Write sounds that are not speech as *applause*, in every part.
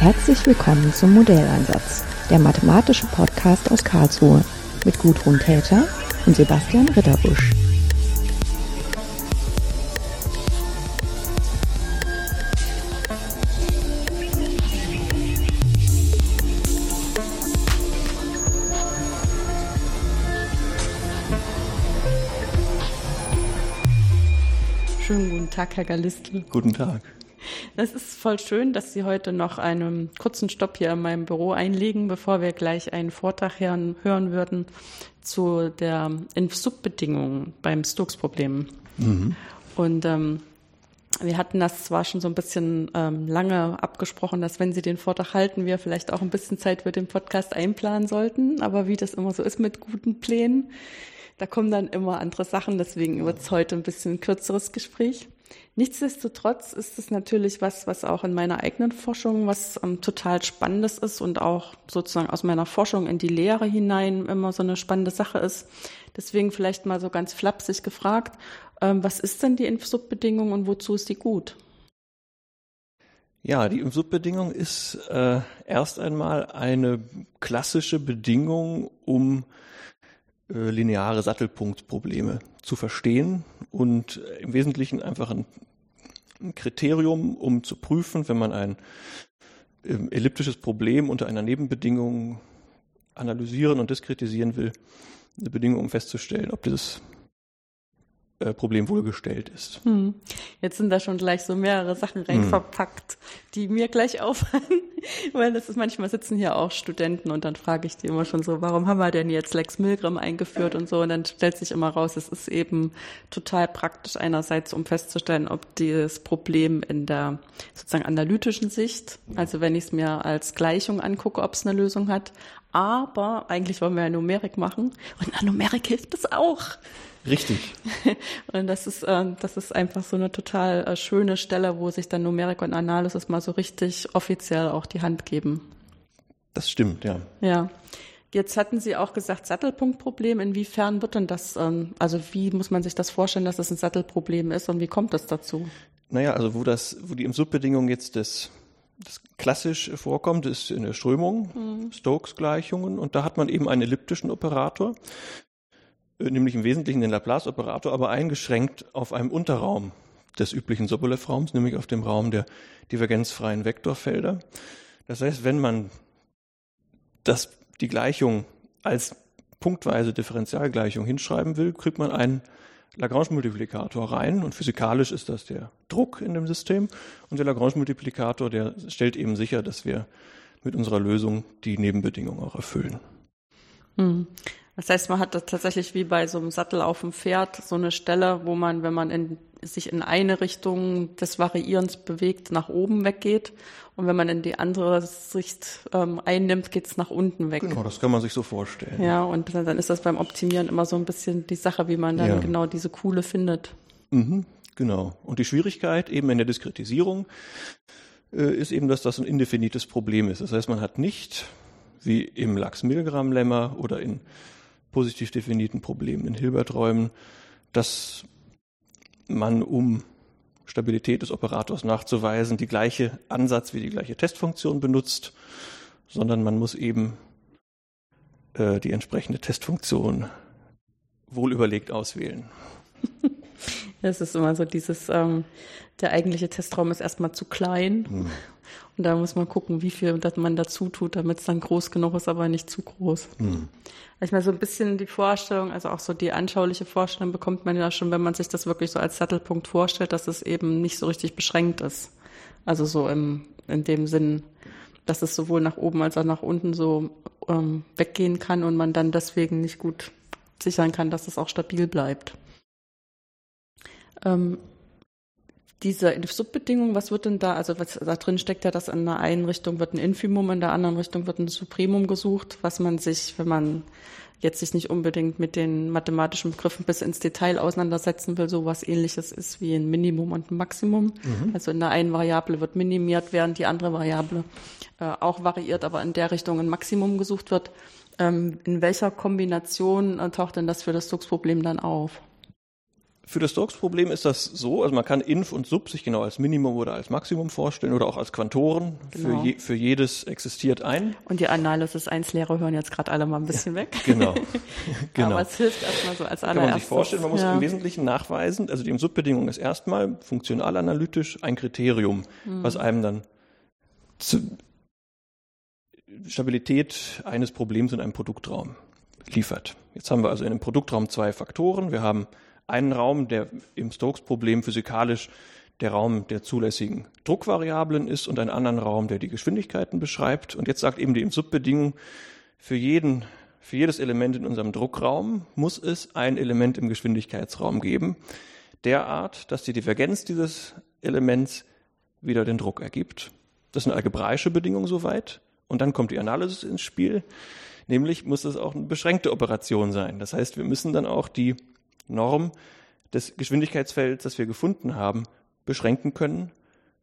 Herzlich willkommen zum Modelleinsatz, der mathematische Podcast aus Karlsruhe mit Gudrun Täter und Sebastian Ritterbusch. Schönen guten Tag, Herr Galistl. Guten Tag. Das ist voll schön, dass Sie heute noch einen kurzen Stopp hier in meinem Büro einlegen, bevor wir gleich einen Vortrag hören, hören würden zu der Subbedingungen beim Stokes-Problem. Mhm. Und ähm, wir hatten das zwar schon so ein bisschen ähm, lange abgesprochen, dass wenn Sie den Vortrag halten, wir vielleicht auch ein bisschen Zeit für den Podcast einplanen sollten. Aber wie das immer so ist mit guten Plänen, da kommen dann immer andere Sachen. Deswegen wird es heute ein bisschen ein kürzeres Gespräch. Nichtsdestotrotz ist es natürlich was, was auch in meiner eigenen Forschung was ähm, total Spannendes ist und auch sozusagen aus meiner Forschung in die Lehre hinein immer so eine spannende Sache ist. Deswegen vielleicht mal so ganz flapsig gefragt, ähm, was ist denn die Impfsubbedingung und wozu ist die gut? Ja, die Impfsubbedingung ist äh, erst einmal eine klassische Bedingung, um lineare Sattelpunktprobleme zu verstehen und im Wesentlichen einfach ein, ein Kriterium, um zu prüfen, wenn man ein ähm, elliptisches Problem unter einer Nebenbedingung analysieren und diskretisieren will, eine Bedingung, um festzustellen, ob dieses äh, Problem wohl gestellt ist. Hm. Jetzt sind da schon gleich so mehrere Sachen rein hm. verpackt, die mir gleich *laughs* auffallen, weil das ist manchmal sitzen hier auch Studenten und dann frage ich die immer schon so, warum haben wir denn jetzt Lex Milgram eingeführt und so und dann stellt sich immer raus, es ist eben total praktisch einerseits, um festzustellen, ob dieses Problem in der sozusagen analytischen Sicht, also wenn ich es mir als Gleichung angucke, ob es eine Lösung hat, aber eigentlich wollen wir ja Numerik machen und an Numerik hilft es auch. Richtig. *laughs* und das ist, äh, das ist einfach so eine total äh, schöne Stelle, wo sich dann Numerik und Analysis mal so richtig offiziell auch die Hand geben. Das stimmt, ja. Ja. Jetzt hatten Sie auch gesagt, Sattelpunktproblem. Inwiefern wird denn das, ähm, also wie muss man sich das vorstellen, dass das ein Sattelproblem ist und wie kommt das dazu? Naja, also wo das, wo die im Subbedingung jetzt das, das klassisch vorkommt, ist in der Strömung, mhm. Stokes-Gleichungen und da hat man eben einen elliptischen Operator, nämlich im Wesentlichen den Laplace-Operator, aber eingeschränkt auf einem Unterraum des üblichen Sobolev-Raums, nämlich auf dem Raum der divergenzfreien Vektorfelder. Das heißt, wenn man das, die Gleichung als punktweise Differentialgleichung hinschreiben will, kriegt man einen Lagrange-Multiplikator rein und physikalisch ist das der Druck in dem System und der Lagrange-Multiplikator, der stellt eben sicher, dass wir mit unserer Lösung die Nebenbedingungen auch erfüllen. Hm. Das heißt, man hat das tatsächlich wie bei so einem Sattel auf dem Pferd so eine Stelle, wo man, wenn man in, sich in eine Richtung des Variierens bewegt, nach oben weggeht. Und wenn man in die andere Sicht ähm, einnimmt, geht es nach unten weg. Genau, das kann man sich so vorstellen. Ja, und dann ist das beim Optimieren immer so ein bisschen die Sache, wie man dann ja. genau diese Kuhle findet. Mhm, genau. Und die Schwierigkeit eben in der Diskretisierung äh, ist eben, dass das ein indefinites Problem ist. Das heißt, man hat nicht wie im Lachs-Milgram-Lemma oder in positiv definierten Problemen in Hilbert-Räumen, dass man, um Stabilität des Operators nachzuweisen, die gleiche Ansatz wie die gleiche Testfunktion benutzt, sondern man muss eben äh, die entsprechende Testfunktion wohl überlegt auswählen. *laughs* Es ist immer so dieses, ähm, der eigentliche Testraum ist erstmal zu klein. Hm. Und da muss man gucken, wie viel man dazu tut, damit es dann groß genug ist, aber nicht zu groß. Hm. Ich meine, so ein bisschen die Vorstellung, also auch so die anschauliche Vorstellung bekommt man ja schon, wenn man sich das wirklich so als Sattelpunkt vorstellt, dass es eben nicht so richtig beschränkt ist. Also so im, in dem Sinn, dass es sowohl nach oben als auch nach unten so ähm, weggehen kann und man dann deswegen nicht gut sichern kann, dass es auch stabil bleibt. Ähm, diese Subbedingung, was wird denn da, also was da drin steckt ja, dass in der einen Richtung wird ein Infimum, in der anderen Richtung wird ein Supremum gesucht, was man sich, wenn man jetzt sich nicht unbedingt mit den mathematischen Begriffen bis ins Detail auseinandersetzen will, so was ähnliches ist wie ein Minimum und ein Maximum. Mhm. Also in der einen Variable wird minimiert, während die andere Variable äh, auch variiert, aber in der Richtung ein Maximum gesucht wird. Ähm, in welcher Kombination äh, taucht denn das für das Stokes-Problem dann auf? Für das Stokes-Problem ist das so, also man kann Inf und Sub sich genau als Minimum oder als Maximum vorstellen oder auch als Quantoren. Genau. Für, je, für jedes existiert ein. Und die Analysis 1 Lehrer hören jetzt gerade alle mal ein bisschen weg. Genau. *laughs* genau. Aber es hilft erstmal so als Kann man sich allererstes. vorstellen, man muss ja. im Wesentlichen nachweisen, also die Subbedingung ist erstmal funktionalanalytisch ein Kriterium, Hm. was einem dann Stabilität eines Problems in einem Produktraum liefert. Jetzt haben wir also in einem Produktraum zwei Faktoren. Wir haben einen Raum, der im Stokes-Problem physikalisch der Raum der zulässigen Druckvariablen ist und einen anderen Raum, der die Geschwindigkeiten beschreibt. Und jetzt sagt eben die Subbedingung, für jeden, für jedes Element in unserem Druckraum muss es ein Element im Geschwindigkeitsraum geben, derart, dass die Divergenz dieses Elements wieder den Druck ergibt. Das ist eine algebraische Bedingung soweit. Und dann kommt die Analysis ins Spiel. Nämlich muss es auch eine beschränkte Operation sein. Das heißt, wir müssen dann auch die Norm des Geschwindigkeitsfelds, das wir gefunden haben, beschränken können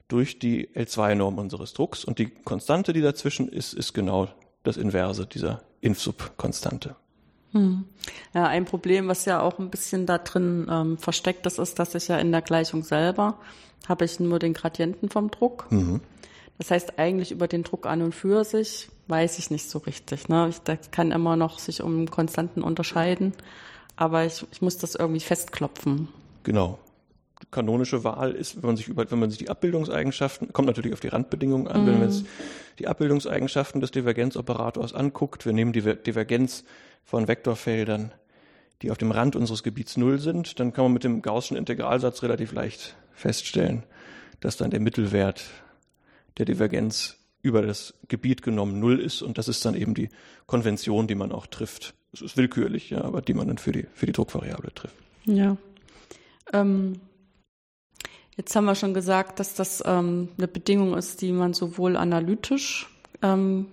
durch die L2-Norm unseres Drucks. Und die Konstante, die dazwischen ist, ist genau das Inverse dieser Inf-Sub-Konstante. Ja, ein Problem, was ja auch ein bisschen da drin ähm, versteckt ist, ist, dass ich ja in der Gleichung selber habe ich nur den Gradienten vom Druck. Das heißt, eigentlich über den Druck an und für sich weiß ich nicht so richtig. Ne? Ich, das kann immer noch sich um Konstanten unterscheiden, aber ich, ich muss das irgendwie festklopfen. Genau. Die kanonische Wahl ist, wenn man sich über, wenn man sich die Abbildungseigenschaften, kommt natürlich auf die Randbedingungen an, wenn man sich die Abbildungseigenschaften des Divergenzoperators anguckt, wir nehmen die Ver- Divergenz von Vektorfeldern, die auf dem Rand unseres Gebiets Null sind, dann kann man mit dem Gaußschen Integralsatz relativ leicht feststellen, dass dann der Mittelwert der Divergenz über das Gebiet genommen Null ist und das ist dann eben die Konvention, die man auch trifft. Es ist willkürlich, ja, aber die man dann für die, für die Druckvariable trifft. Ja. Ähm, jetzt haben wir schon gesagt, dass das ähm, eine Bedingung ist, die man sowohl analytisch ähm,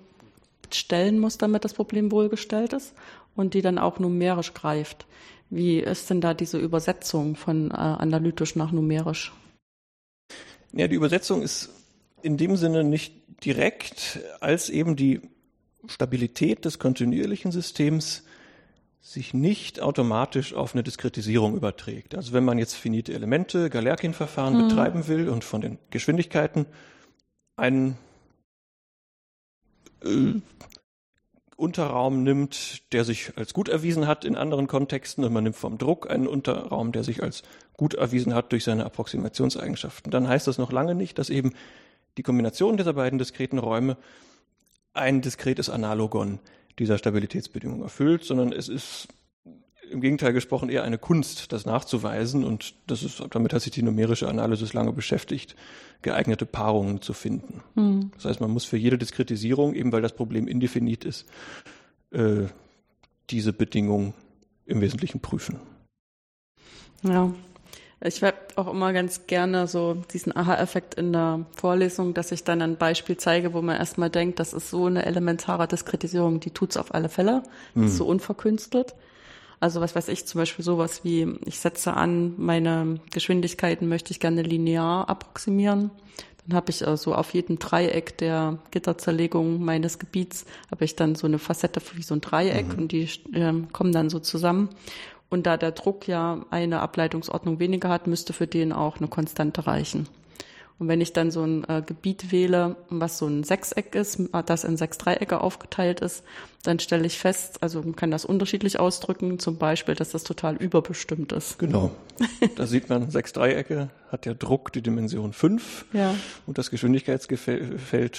stellen muss, damit das Problem wohlgestellt ist, und die dann auch numerisch greift. Wie ist denn da diese Übersetzung von äh, analytisch nach numerisch? Ja, die Übersetzung ist in dem Sinne nicht direkt, als eben die Stabilität des kontinuierlichen Systems sich nicht automatisch auf eine Diskretisierung überträgt. Also wenn man jetzt finite Elemente, Galerkin-Verfahren betreiben will und von den Geschwindigkeiten einen äh, Unterraum nimmt, der sich als gut erwiesen hat in anderen Kontexten und man nimmt vom Druck einen Unterraum, der sich als gut erwiesen hat durch seine Approximationseigenschaften, dann heißt das noch lange nicht, dass eben die Kombination dieser beiden diskreten Räume ein diskretes Analogon dieser Stabilitätsbedingung erfüllt, sondern es ist im Gegenteil gesprochen eher eine Kunst, das nachzuweisen und das ist, damit hat sich die numerische Analysis lange beschäftigt, geeignete Paarungen zu finden. Das heißt, man muss für jede Diskretisierung, eben weil das Problem indefinit ist, äh, diese Bedingung im Wesentlichen prüfen. Ja. Ich habe auch immer ganz gerne so diesen Aha-Effekt in der Vorlesung, dass ich dann ein Beispiel zeige, wo man erstmal denkt, das ist so eine elementare Diskretisierung, die tut's auf alle Fälle. Das ist so unverkünstelt. Also was weiß ich, zum Beispiel sowas wie, ich setze an, meine Geschwindigkeiten möchte ich gerne linear approximieren. Dann habe ich also auf jedem Dreieck der Gitterzerlegung meines Gebiets, habe ich dann so eine Facette wie so ein Dreieck und die ähm, kommen dann so zusammen. Und da der Druck ja eine Ableitungsordnung weniger hat, müsste für den auch eine Konstante reichen. Und wenn ich dann so ein äh, Gebiet wähle, was so ein Sechseck ist, äh, das in sechs Dreiecke aufgeteilt ist, dann stelle ich fest, also man kann das unterschiedlich ausdrücken, zum Beispiel, dass das total überbestimmt ist. Genau. *laughs* Da sieht man, sechs Dreiecke hat der Druck die Dimension 5 Ja. und das Geschwindigkeitsfeld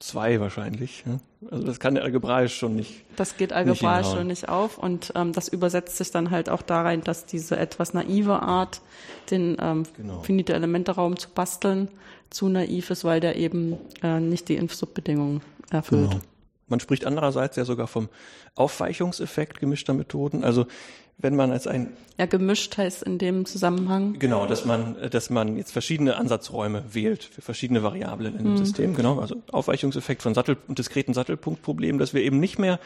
2 wahrscheinlich. ja. Also das kann der algebraisch schon nicht. Das geht algebraisch hinhauen. schon nicht auf und ähm, das übersetzt sich dann halt auch da rein, dass diese etwas naive Art, den ähm, Genau. finite Elemente-Raum zu basteln, zu naiv ist, weil der eben äh, nicht die Inf-Sub-Bedingungen erfüllt. Genau. Man spricht andererseits ja sogar vom Aufweichungseffekt gemischter Methoden. Also wenn man als ein Ja, gemischt heißt in dem Zusammenhang. Genau, dass man, dass man jetzt verschiedene Ansatzräume wählt für verschiedene Variablen in dem System. Genau, also Aufweichungseffekt von Sattel und diskreten Sattelpunktproblem, dass wir eben nicht mehr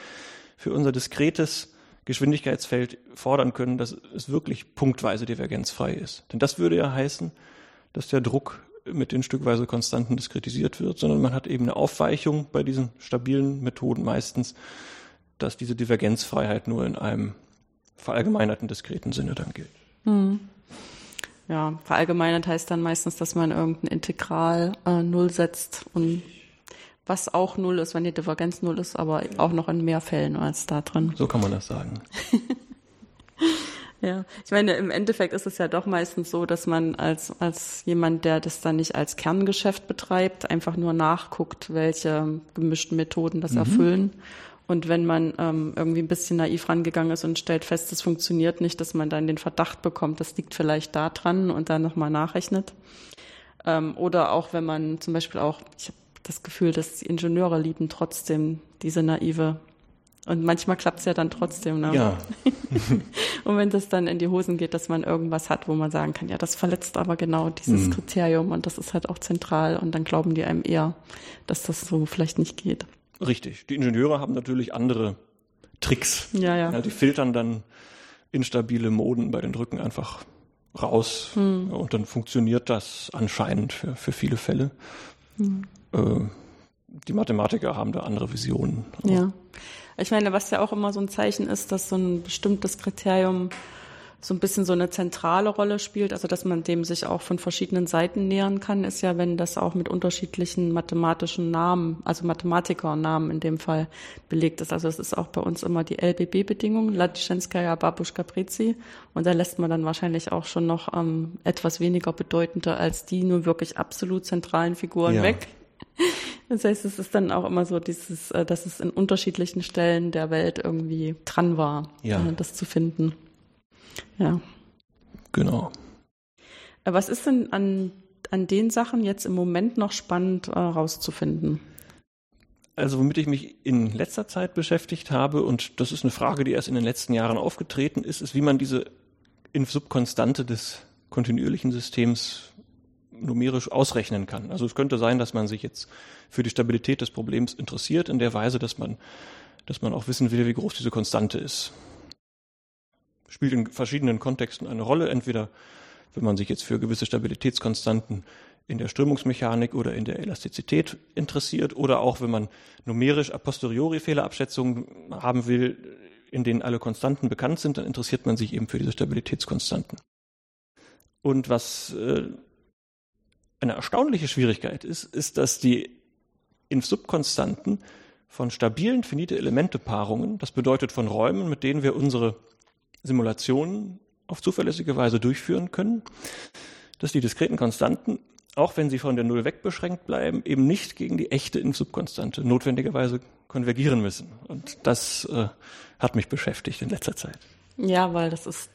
für unser diskretes Geschwindigkeitsfeld fordern können, dass es wirklich punktweise divergenzfrei ist. Denn das würde ja heißen, dass der Druck mit den stückweise Konstanten diskretisiert wird, sondern man hat eben eine Aufweichung bei diesen stabilen Methoden meistens, dass diese Divergenzfreiheit nur in einem verallgemeinerten diskreten Sinne dann gilt. ja, verallgemeinert heißt dann meistens, dass man irgendein Integral äh, null setzt und was auch null ist, wenn die Divergenz null ist, aber auch noch in mehr Fällen als da drin. So kann man das sagen. *laughs* Ja, ich meine, im Endeffekt ist es ja doch meistens so, dass man als, als jemand, der das dann nicht als Kerngeschäft betreibt, einfach nur nachguckt, welche gemischten Methoden das mhm. erfüllen. Und wenn man ähm, irgendwie ein bisschen naiv rangegangen ist und stellt fest, das funktioniert nicht, dass man dann den Verdacht bekommt, das liegt vielleicht da dran und dann nochmal nachrechnet. Ähm, oder auch wenn man zum Beispiel auch, ich habe das Gefühl, dass die Ingenieure lieben trotzdem diese naive und manchmal klappt es ja dann trotzdem. Ne? Ja. *laughs* und wenn das dann in die Hosen geht, dass man irgendwas hat, wo man sagen kann, ja, das verletzt aber genau dieses mhm. Kriterium und das ist halt auch zentral und dann glauben die einem eher, dass das so vielleicht nicht geht. Richtig. Die Ingenieure haben natürlich andere Tricks. Ja, ja. ja die filtern dann instabile Moden bei den Drücken einfach raus mhm. und dann funktioniert das anscheinend für, für viele Fälle. Mhm. Äh, die Mathematiker haben da andere Visionen. Ja. Ich meine, was ja auch immer so ein Zeichen ist, dass so ein bestimmtes Kriterium so ein bisschen so eine zentrale Rolle spielt, also dass man dem sich auch von verschiedenen Seiten nähern kann, ist ja, wenn das auch mit unterschiedlichen mathematischen Namen, also Mathematikernamen in dem Fall belegt ist. Also es ist auch bei uns immer die LBB-Bedingung, Ladichenskaya Babushka Prezi, und da lässt man dann wahrscheinlich auch schon noch ähm, etwas weniger bedeutende als die nur wirklich absolut zentralen Figuren ja. weg. Das heißt, es ist dann auch immer so dieses, äh, dass es in unterschiedlichen Stellen der Welt irgendwie dran war, ja. Äh, das zu finden. Ja. Genau. Äh, was ist denn an, an den Sachen jetzt im Moment noch spannend äh, rauszufinden? Also womit ich mich in letzter Zeit beschäftigt habe, und das ist eine Frage, die erst in den letzten Jahren aufgetreten ist, ist, wie man diese Subkonstante des kontinuierlichen Systems numerisch ausrechnen kann. Also es könnte sein, dass man sich jetzt für die Stabilität des Problems interessiert, in der Weise, dass man, dass man auch wissen will, wie groß diese Konstante ist. Spielt in verschiedenen Kontexten eine Rolle, entweder wenn man sich jetzt für gewisse Stabilitätskonstanten in der Strömungsmechanik oder in der Elastizität interessiert oder auch wenn man numerisch a posteriori Fehlerabschätzungen haben will, in denen alle Konstanten bekannt sind, dann interessiert man sich eben für diese Stabilitätskonstanten. Und was äh, eine erstaunliche Schwierigkeit ist, ist, dass die in Subkonstanten von stabilen finite Elemente-Paarungen, das bedeutet von Räumen, mit denen wir unsere Simulationen auf zuverlässige Weise durchführen können, dass die diskreten Konstanten, auch wenn sie von der Null wegbeschränkt bleiben, eben nicht gegen die echte In-Subkonstante notwendigerweise konvergieren müssen. Und das äh, hat mich beschäftigt in letzter Zeit. Ja, weil das ist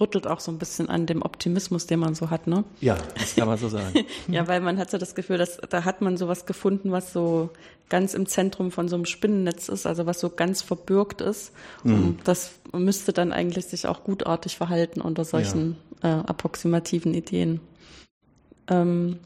rüttelt auch so ein bisschen an dem Optimismus, den man so hat, ne? Ja, das kann man so sagen. *laughs* ja, weil man hat so das Gefühl, dass da hat man sowas gefunden, was so ganz im Zentrum von so einem Spinnennetz ist, also was so ganz verbürgt ist. Mhm. Und das müsste dann eigentlich sich auch gutartig verhalten unter solchen ja. äh, approximativen Ideen. Ähm,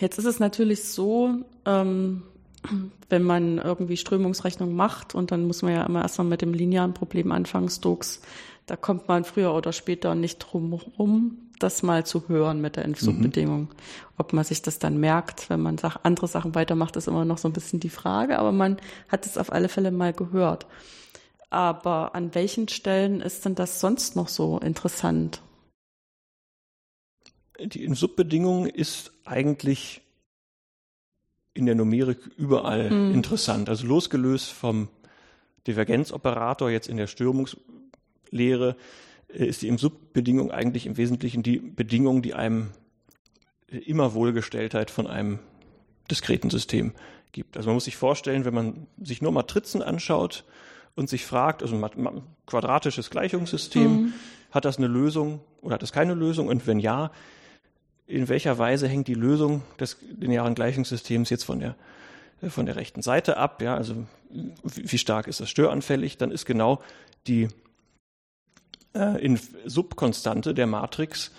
jetzt ist es natürlich so, ähm, *clears throat* wenn man irgendwie Strömungsrechnung macht und dann muss man ja immer erstmal mit dem linearen Problem anfangen, Stokes da kommt man früher oder später nicht drum rum, das mal zu hören mit der Subbedingung. Mhm. Ob man sich das dann merkt, wenn man andere Sachen weitermacht, ist immer noch so ein bisschen die Frage, aber man hat es auf alle Fälle mal gehört. Aber an welchen Stellen ist denn das sonst noch so interessant? Die Subbedingung ist eigentlich in der Numerik überall mhm. interessant. Also losgelöst vom Divergenzoperator jetzt in der Störungs Lehre äh, ist die im Subbedingung eigentlich im Wesentlichen die Bedingung, die einem äh, immer Wohlgestelltheit von einem diskreten System gibt. Also man muss sich vorstellen, wenn man sich nur Matrizen anschaut und sich fragt, also ein quadratisches Gleichungssystem, mhm. hat das eine Lösung oder hat das keine Lösung? Und wenn ja, in welcher Weise hängt die Lösung des linearen Gleichungssystems jetzt von der, äh, von der rechten Seite ab? Ja, also wie stark ist das störanfällig? Dann ist genau die äh, in Subkonstante der Matrix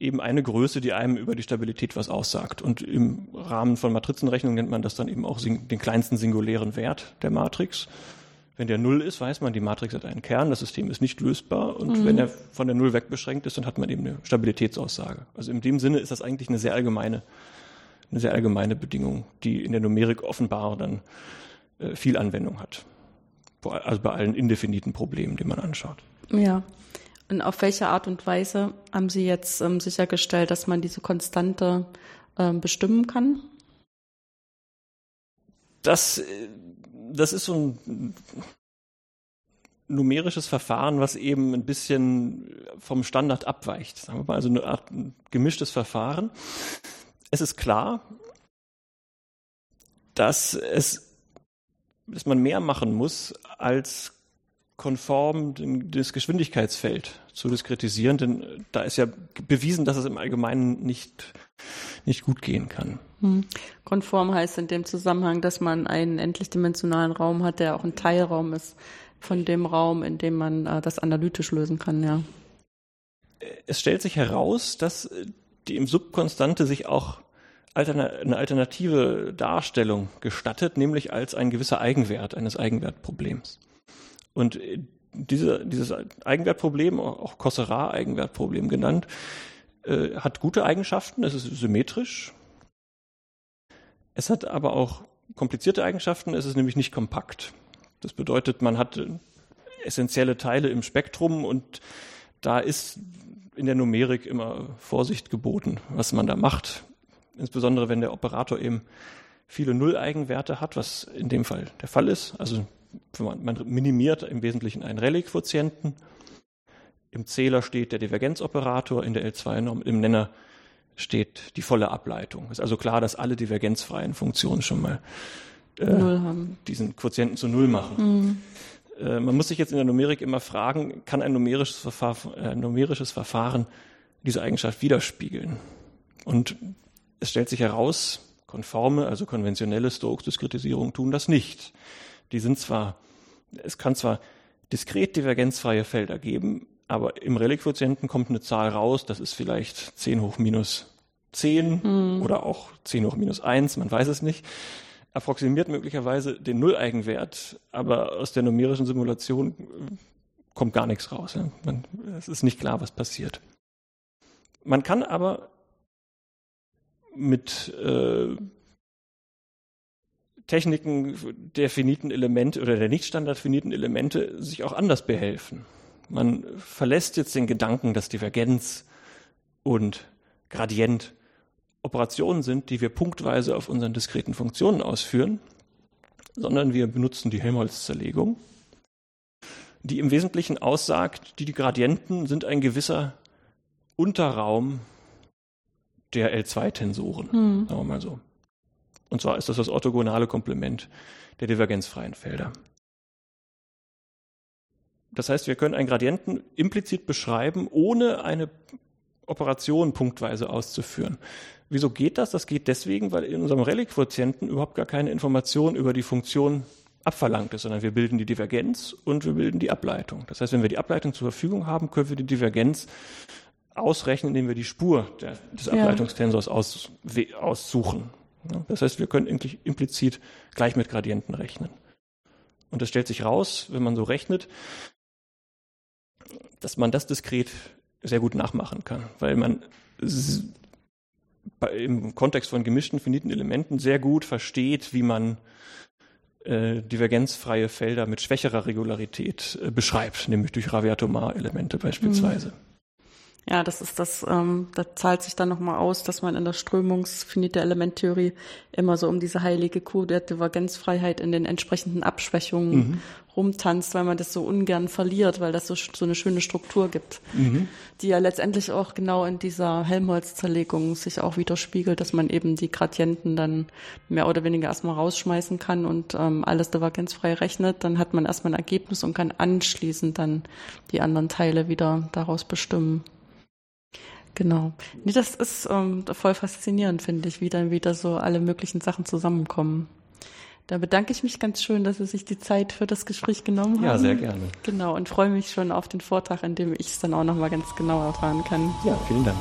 eben eine Größe, die einem über die Stabilität was aussagt. Und im Rahmen von Matrizenrechnung nennt man das dann eben auch den kleinsten singulären Wert der Matrix. Wenn der Null ist, weiß man, die Matrix hat einen Kern, das System ist nicht lösbar. Und mhm. wenn er von der Null wegbeschränkt ist, dann hat man eben eine Stabilitätsaussage. Also in dem Sinne ist das eigentlich eine sehr allgemeine, eine sehr allgemeine Bedingung, die in der Numerik offenbar dann äh, viel Anwendung hat. Also bei allen indefiniten Problemen, die man anschaut. Ja. Und auf welche Art und Weise haben Sie jetzt ähm, sichergestellt, dass man diese Konstante ähm, bestimmen kann? Das, äh, das ist so ein numerisches Verfahren, was eben ein bisschen vom Standard abweicht. Sagen wir mal, also eine Art gemischtes Verfahren. Es ist klar, dass es, dass man mehr machen muss, als konform das Geschwindigkeitsfeld zu diskretisieren, denn da ist ja bewiesen, dass es im Allgemeinen nicht, nicht gut gehen kann. Hm. Konform heißt in dem Zusammenhang, dass man einen endlichdimensionalen Raum hat, der auch ein Teilraum ist von dem Raum, in dem man äh, das analytisch lösen kann, ja. Es stellt sich heraus, dass die im Subkonstante sich auch eine alternative Darstellung gestattet, nämlich als ein gewisser Eigenwert eines Eigenwertproblems. Und diese, dieses Eigenwertproblem, auch Kossera-Eigenwertproblem genannt, äh, hat gute Eigenschaften, es ist symmetrisch. Es hat aber auch komplizierte Eigenschaften, es ist nämlich nicht kompakt. Das bedeutet, man hat essentielle Teile im Spektrum und da ist in der Numerik immer Vorsicht geboten, was man da macht. Insbesondere wenn der Operator eben viele Nulleigenwerte hat, was in dem Fall der Fall ist. Also man, minimiert im Wesentlichen einen Rallye-Quotienten. Im Zähler steht der Divergenzoperator, in der L2-Norm im Nenner steht die volle Ableitung. Es ist also klar, dass alle divergenzfreien Funktionen schon mal äh, diesen Quotienten zu Null machen. Mhm. Äh, man muss sich jetzt in der Numerik immer fragen, kann ein numerisches Verfahren, äh, numerisches Verfahren diese Eigenschaft widerspiegeln? Und es stellt sich heraus, konforme, also konventionelle Stokes-Diskretisierungen tun das nicht. Die sind zwar, es kann zwar diskret divergenzfreie Felder geben, aber im Reliquotienten kommt eine Zahl raus, das ist vielleicht 10 hoch minus 10 hm. oder auch 10 hoch minus 1, man weiß es nicht approximiert möglicherweise den Nulleigenwert, aber aus der numerischen Simulation äh, kommt gar nichts raus. Ja. Man, es ist nicht klar, was passiert. Man kann aber mit äh, Techniken der finiten Elemente oder der nicht standardfiniten Elemente sich auch anders behelfen. Man verlässt jetzt den Gedanken, dass Divergenz und Gradient Operationen sind, die wir punktweise auf unseren diskreten Funktionen ausführen, sondern wir benutzen die Helmholtz-Zerlegung, die im Wesentlichen aussagt, die, Gradienten sind ein gewisser Unterraum der L2-Tensoren, hm. sagen wir mal so. Und zwar ist das das orthogonale Komplement der divergenzfreien Felder. Das heißt, wir können einen Gradienten implizit beschreiben, ohne eine Operation punktweise auszuführen. Wieso geht das? Das geht deswegen, weil in unserem Reliquotienten überhaupt gar keine Information über die Funktion abverlangt ist, sondern wir bilden die Divergenz und wir bilden die Ableitung. Das heißt, wenn wir die Ableitung zur Verfügung haben, können wir die Divergenz ausrechnen, indem wir die Spur der, des Ableitungstensors aus, aussuchen. Das heißt, wir können implizit gleich mit Gradienten rechnen. Und es stellt sich raus, wenn man so rechnet, dass man das diskret sehr gut nachmachen kann, weil man im Kontext von gemischten finiten Elementen sehr gut versteht, wie man äh, divergenzfreie Felder mit schwächerer Regularität äh, beschreibt, nämlich durch Raviatomar-Elemente beispielsweise. Mhm. Ja, das ist das, ähm, da zahlt sich dann nochmal aus, dass man in der strömungsfinite Elementtheorie immer so um diese heilige Kuh der Divergenzfreiheit in den entsprechenden Abschwächungen mhm. rumtanzt, weil man das so ungern verliert, weil das so, so eine schöne Struktur gibt, mhm. die ja letztendlich auch genau in dieser Helmholtz-Zerlegung sich auch widerspiegelt, dass man eben die Gradienten dann mehr oder weniger erstmal rausschmeißen kann und ähm, alles divergenzfrei rechnet. Dann hat man erstmal ein Ergebnis und kann anschließend dann die anderen Teile wieder daraus bestimmen. Genau. Nee, das ist ähm, voll faszinierend, finde ich, wie dann wieder so alle möglichen Sachen zusammenkommen. Da bedanke ich mich ganz schön, dass Sie sich die Zeit für das Gespräch genommen haben. Ja, sehr gerne. Genau, und freue mich schon auf den Vortrag, in dem ich es dann auch nochmal ganz genau erfahren kann. Ja, vielen Dank.